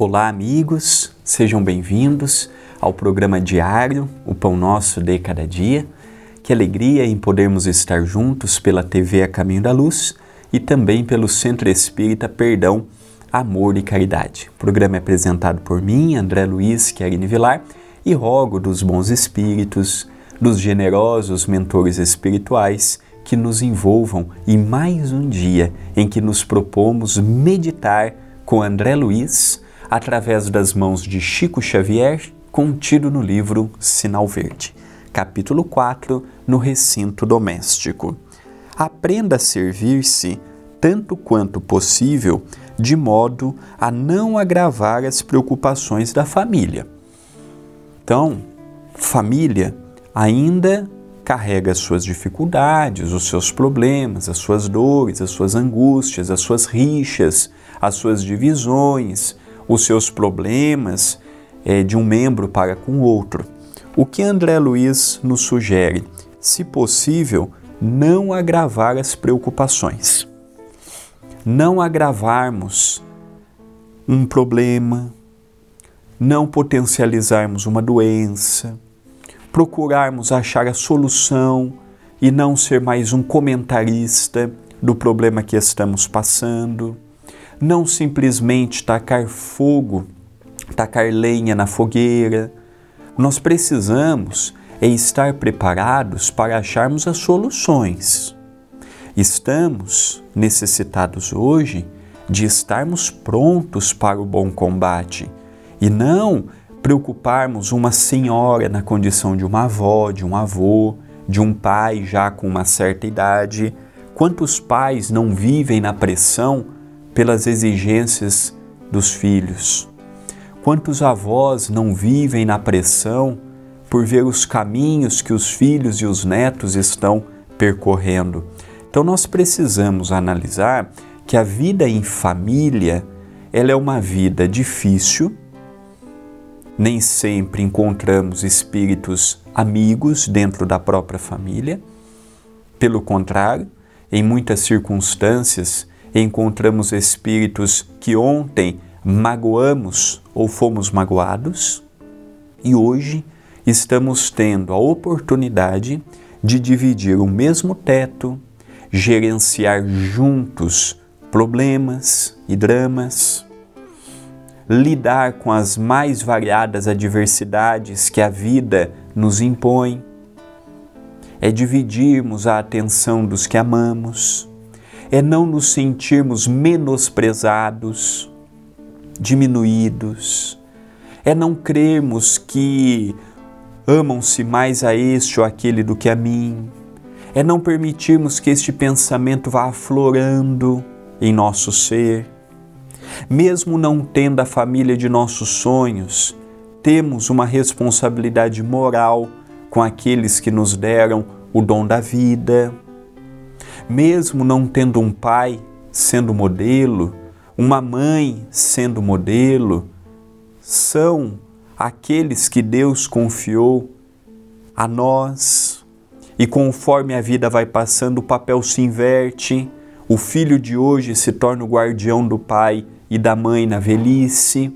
Olá, amigos, sejam bem-vindos ao programa diário O Pão Nosso de Cada Dia. Que alegria em podermos estar juntos pela TV A Caminho da Luz e também pelo Centro Espírita Perdão, Amor e Caridade. O programa é apresentado por mim, André Luiz Querini Vilar, e rogo dos bons espíritos, dos generosos mentores espirituais que nos envolvam em mais um dia em que nos propomos meditar com André Luiz através das mãos de Chico Xavier, contido no livro Sinal Verde, capítulo 4, no recinto doméstico. Aprenda a servir-se tanto quanto possível, de modo a não agravar as preocupações da família. Então, família ainda carrega as suas dificuldades, os seus problemas, as suas dores, as suas angústias, as suas rixas, as suas divisões, os seus problemas é, de um membro para com o outro. O que André Luiz nos sugere? Se possível, não agravar as preocupações. Não agravarmos um problema, não potencializarmos uma doença, procurarmos achar a solução e não ser mais um comentarista do problema que estamos passando, não simplesmente tacar fogo, tacar lenha na fogueira. Nós precisamos é estar preparados para acharmos as soluções. Estamos necessitados hoje de estarmos prontos para o bom combate e não preocuparmos uma senhora na condição de uma avó, de um avô, de um pai já com uma certa idade. Quantos pais não vivem na pressão pelas exigências dos filhos? Quantos avós não vivem na pressão por ver os caminhos que os filhos e os netos estão percorrendo? Então nós precisamos analisar que a vida em família, ela é uma vida difícil, nem sempre encontramos espíritos amigos dentro da própria família. Pelo contrário, em muitas circunstâncias encontramos espíritos que ontem magoamos ou fomos magoados e hoje estamos tendo a oportunidade de dividir o mesmo teto, gerenciar juntos problemas e dramas lidar com as mais variadas adversidades que a vida nos impõe, é dividirmos a atenção dos que amamos, é não nos sentirmos menosprezados, diminuídos, é não crermos que amam-se mais a este ou aquele do que a mim, é não permitirmos que este pensamento vá aflorando em nosso ser. Mesmo não tendo a família de nossos sonhos, temos uma responsabilidade moral com aqueles que nos deram o dom da vida. Mesmo não tendo um pai sendo modelo, uma mãe sendo modelo, são aqueles que Deus confiou a nós. E conforme a vida vai passando, o papel se inverte. O filho de hoje se torna o guardião do pai e da mãe na velhice.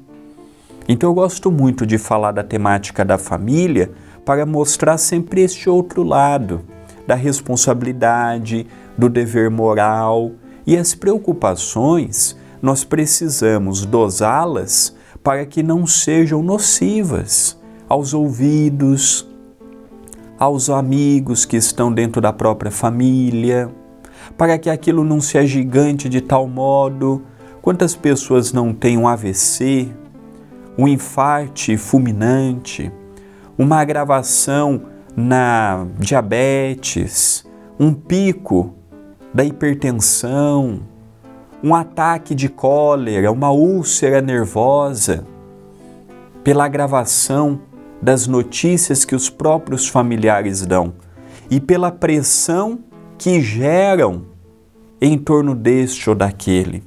Então eu gosto muito de falar da temática da família para mostrar sempre este outro lado da responsabilidade, do dever moral e as preocupações nós precisamos dosá-las para que não sejam nocivas aos ouvidos, aos amigos que estão dentro da própria família, para que aquilo não se agigante de tal modo Quantas pessoas não têm um AVC, um infarte fulminante, uma agravação na diabetes, um pico da hipertensão, um ataque de cólera, uma úlcera nervosa, pela agravação das notícias que os próprios familiares dão e pela pressão que geram em torno deste ou daquele.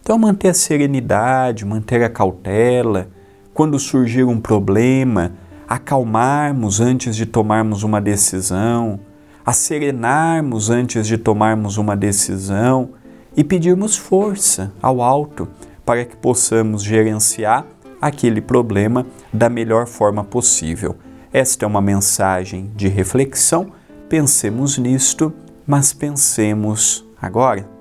Então, manter a serenidade, manter a cautela, quando surgir um problema, acalmarmos antes de tomarmos uma decisão, acerenarmos antes de tomarmos uma decisão e pedirmos força ao alto para que possamos gerenciar aquele problema da melhor forma possível. Esta é uma mensagem de reflexão. Pensemos nisto, mas pensemos agora.